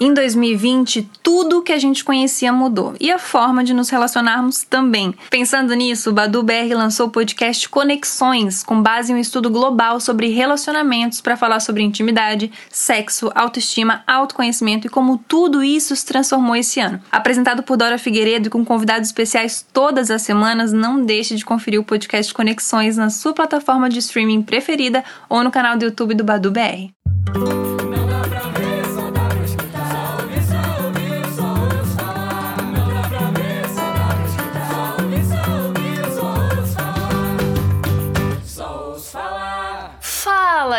Em 2020, tudo que a gente conhecia mudou e a forma de nos relacionarmos também. Pensando nisso, o Badu BR lançou o podcast Conexões, com base em um estudo global sobre relacionamentos para falar sobre intimidade, sexo, autoestima, autoconhecimento e como tudo isso se transformou esse ano. Apresentado por Dora Figueiredo e com convidados especiais todas as semanas, não deixe de conferir o podcast Conexões na sua plataforma de streaming preferida ou no canal do YouTube do Badu BR.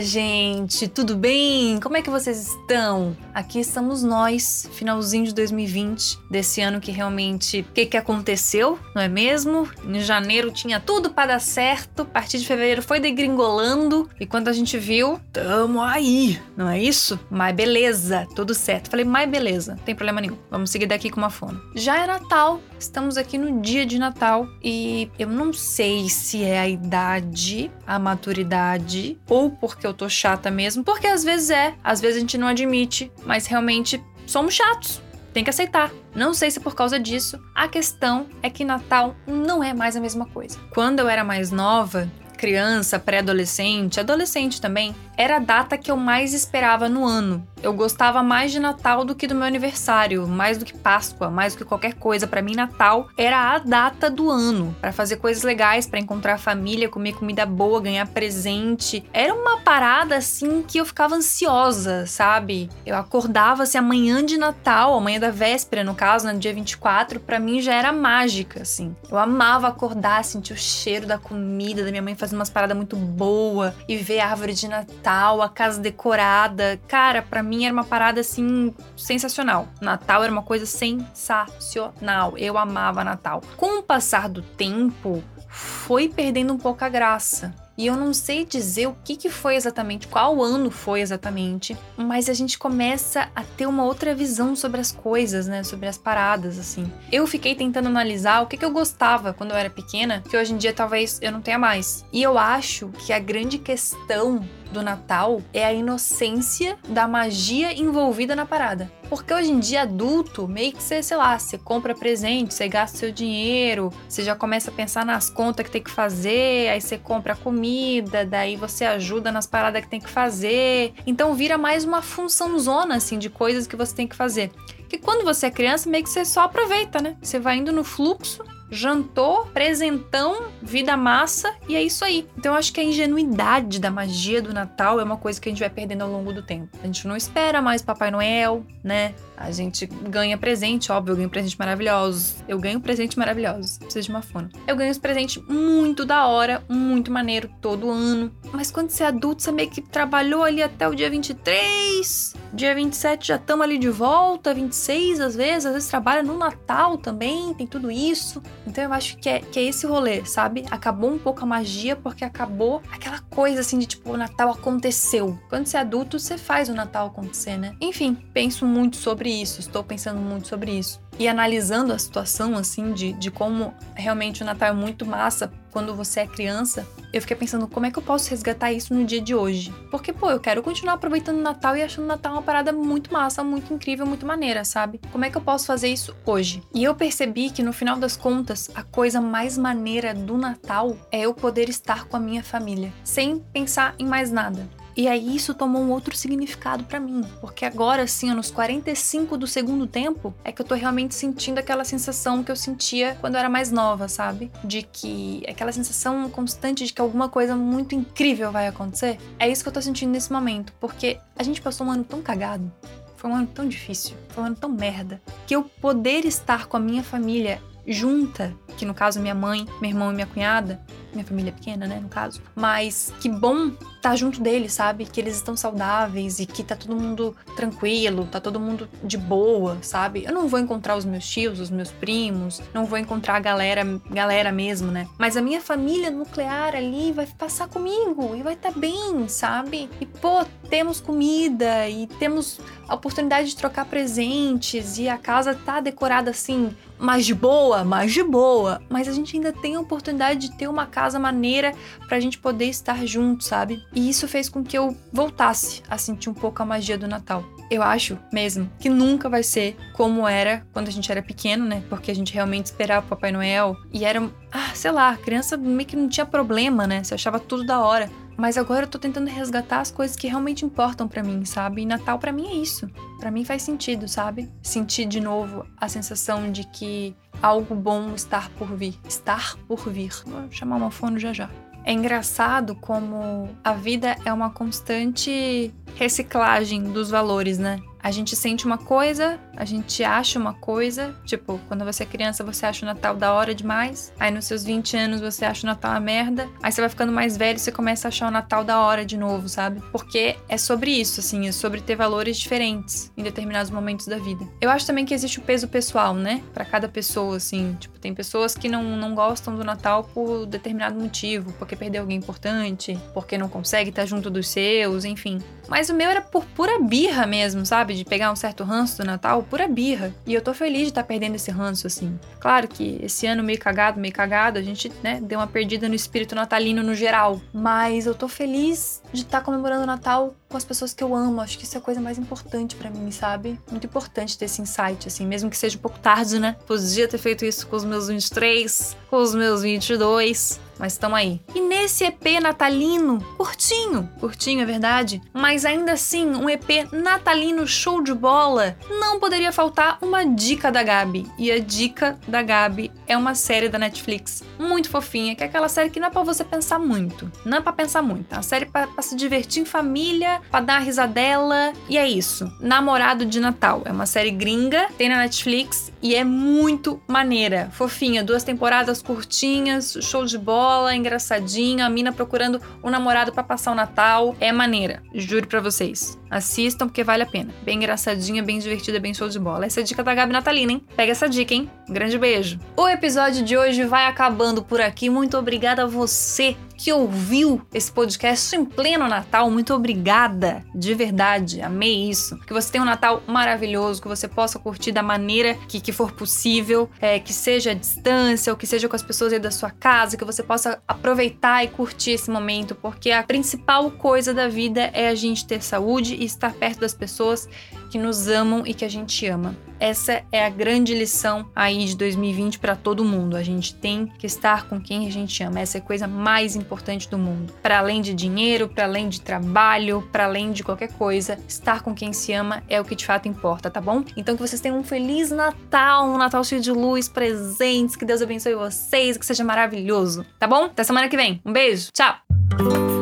Gente, tudo bem? Como é que vocês estão? Aqui estamos nós, finalzinho de 2020, desse ano que realmente. O que, que aconteceu, não é mesmo? Em janeiro tinha tudo para dar certo, a partir de fevereiro foi degringolando, e quando a gente viu, tamo aí, não é isso? Mas beleza, tudo certo. Falei, mas beleza, não tem problema nenhum. Vamos seguir daqui com uma fome. Já é Natal, estamos aqui no dia de Natal, e eu não sei se é a idade, a maturidade, ou porque eu tô chata mesmo, porque às vezes é, às vezes a gente não admite, mas realmente somos chatos. Tem que aceitar. Não sei se por causa disso. A questão é que Natal não é mais a mesma coisa. Quando eu era mais nova, criança, pré-adolescente, adolescente também, era a data que eu mais esperava no ano. Eu gostava mais de Natal do que do meu aniversário, mais do que Páscoa, mais do que qualquer coisa. Para mim, Natal era a data do ano para fazer coisas legais, para encontrar a família, comer comida boa, ganhar presente. Era uma parada assim que eu ficava ansiosa, sabe? Eu acordava assim amanhã de Natal, amanhã da véspera, no caso, no né, dia 24, para mim já era mágica, assim. Eu amava acordar, sentir o cheiro da comida, da minha mãe fazendo umas paradas muito boa e ver a árvore de Natal, a casa decorada. Cara, para mim era uma parada assim sensacional. Natal era uma coisa sensacional. Eu amava Natal. Com o passar do tempo, foi perdendo um pouco a graça. E eu não sei dizer o que, que foi exatamente, qual ano foi exatamente, mas a gente começa a ter uma outra visão sobre as coisas, né? Sobre as paradas, assim. Eu fiquei tentando analisar o que, que eu gostava quando eu era pequena, que hoje em dia talvez eu não tenha mais. E eu acho que a grande questão do Natal é a inocência da magia envolvida na parada. Porque hoje em dia, adulto, meio que você, sei lá, você compra presente, você gasta seu dinheiro, você já começa a pensar nas contas que tem que fazer, aí você compra comida, daí você ajuda nas paradas que tem que fazer. Então vira mais uma função zona, assim, de coisas que você tem que fazer. Que quando você é criança, meio que você só aproveita, né? Você vai indo no fluxo jantou, presentão, vida massa e é isso aí. Então eu acho que a ingenuidade da magia do Natal é uma coisa que a gente vai perdendo ao longo do tempo. A gente não espera mais Papai Noel, né? A gente ganha presente, óbvio, eu ganho presente maravilhosos. Eu ganho presente maravilhosos. Preciso de uma fone. Eu ganho os presentes muito da hora, muito maneiro todo ano. Mas quando você é adulto, você meio que trabalhou ali até o dia 23. Dia 27 já estamos ali de volta, 26 às vezes, às vezes trabalha no Natal também, tem tudo isso. Então eu acho que é, que é esse rolê, sabe? Acabou um pouco a magia porque acabou aquela coisa assim de tipo, o Natal aconteceu. Quando você é adulto, você faz o Natal acontecer, né? Enfim, penso muito sobre isso, estou pensando muito sobre isso e analisando a situação, assim, de, de como realmente o Natal é muito massa quando você é criança, eu fiquei pensando como é que eu posso resgatar isso no dia de hoje. Porque, pô, eu quero continuar aproveitando o Natal e achando o Natal uma parada muito massa, muito incrível, muito maneira, sabe? Como é que eu posso fazer isso hoje? E eu percebi que no final das contas, a coisa mais maneira do Natal é eu poder estar com a minha família, sem pensar em mais nada. E aí isso tomou um outro significado para mim, porque agora assim, nos 45 do segundo tempo, é que eu tô realmente sentindo aquela sensação que eu sentia quando eu era mais nova, sabe? De que aquela sensação constante de que alguma coisa muito incrível vai acontecer. É isso que eu tô sentindo nesse momento, porque a gente passou um ano tão cagado, foi um ano tão difícil, foi um ano tão merda, que eu poder estar com a minha família junta, que no caso minha mãe, meu irmão e minha cunhada, minha família é pequena, né, no caso. Mas que bom estar tá junto deles, sabe? Que eles estão saudáveis e que tá todo mundo tranquilo, tá todo mundo de boa, sabe? Eu não vou encontrar os meus tios, os meus primos, não vou encontrar a galera, galera mesmo, né? Mas a minha família nuclear ali vai passar comigo e vai estar tá bem, sabe? E pô, temos comida e temos a oportunidade de trocar presentes e a casa tá decorada assim, mais de boa, mais de boa, mas a gente ainda tem a oportunidade de ter uma casa casa maneira pra gente poder estar junto, sabe? E isso fez com que eu voltasse a sentir um pouco a magia do Natal. Eu acho mesmo que nunca vai ser como era quando a gente era pequeno, né? Porque a gente realmente esperava o Papai Noel e era, ah, sei lá, a criança meio que não tinha problema, né? Você achava tudo da hora. Mas agora eu tô tentando resgatar as coisas que realmente importam para mim, sabe? E Natal para mim é isso. Para mim faz sentido, sabe? Sentir de novo a sensação de que algo bom está por vir. Estar por vir. Vou chamar uma fono já já. É engraçado como a vida é uma constante reciclagem dos valores, né? A gente sente uma coisa, a gente acha uma coisa. Tipo, quando você é criança, você acha o Natal da hora demais. Aí nos seus 20 anos você acha o Natal uma merda. Aí você vai ficando mais velho, você começa a achar o Natal da hora de novo, sabe? Porque é sobre isso, assim, é sobre ter valores diferentes em determinados momentos da vida. Eu acho também que existe o peso pessoal, né? Para cada pessoa, assim. Tipo, tem pessoas que não, não gostam do Natal por determinado motivo, porque perdeu alguém importante, porque não consegue estar junto dos seus, enfim. Mas o meu era por pura birra mesmo, sabe? De pegar um certo ranço do Natal, pura birra. E eu tô feliz de estar tá perdendo esse ranço, assim. Claro que esse ano meio cagado, meio cagado, a gente, né, deu uma perdida no espírito natalino no geral. Mas eu tô feliz de estar tá comemorando o Natal com as pessoas que eu amo. Acho que isso é a coisa mais importante para mim, sabe? Muito importante ter esse insight, assim, mesmo que seja um pouco tarde, né? Podia ter feito isso com os meus 23, com os meus 22 mas estão aí. E nesse EP natalino, curtinho, curtinho é verdade, mas ainda assim um EP natalino show de bola, não poderia faltar uma dica da Gabi. E a dica da Gabi é uma série da Netflix muito fofinha, que é aquela série que não é para você pensar muito, não é para pensar muito, é uma série para se divertir em família, para dar uma risadela, e é isso. Namorado de Natal, é uma série gringa, tem na Netflix e é muito maneira, fofinha, duas temporadas curtinhas, show de bola escola, engraçadinho, a mina procurando um namorado para passar o Natal. É maneira, juro para vocês. Assistam porque vale a pena. Bem engraçadinha, bem divertida, bem show de bola. Essa é a dica da Gabi Natalina, hein? Pega essa dica, hein? Um grande beijo. O episódio de hoje vai acabando por aqui. Muito obrigada a você que ouviu esse podcast em pleno Natal. Muito obrigada, de verdade, amei isso. Que você tenha um Natal maravilhoso, que você possa curtir da maneira que, que for possível, é, que seja à distância ou que seja com as pessoas aí da sua casa, que você possa aproveitar e curtir esse momento, porque a principal coisa da vida é a gente ter saúde e estar perto das pessoas que nos amam e que a gente ama. Essa é a grande lição aí de 2020 para todo mundo. A gente tem que estar com quem a gente ama. Essa é a coisa mais importante do mundo. Para além de dinheiro, para além de trabalho, para além de qualquer coisa, estar com quem se ama é o que de fato importa, tá bom? Então que vocês tenham um feliz Natal, um Natal cheio de luz, presentes, que Deus abençoe vocês, que seja maravilhoso, tá bom? Até semana que vem. Um beijo. Tchau.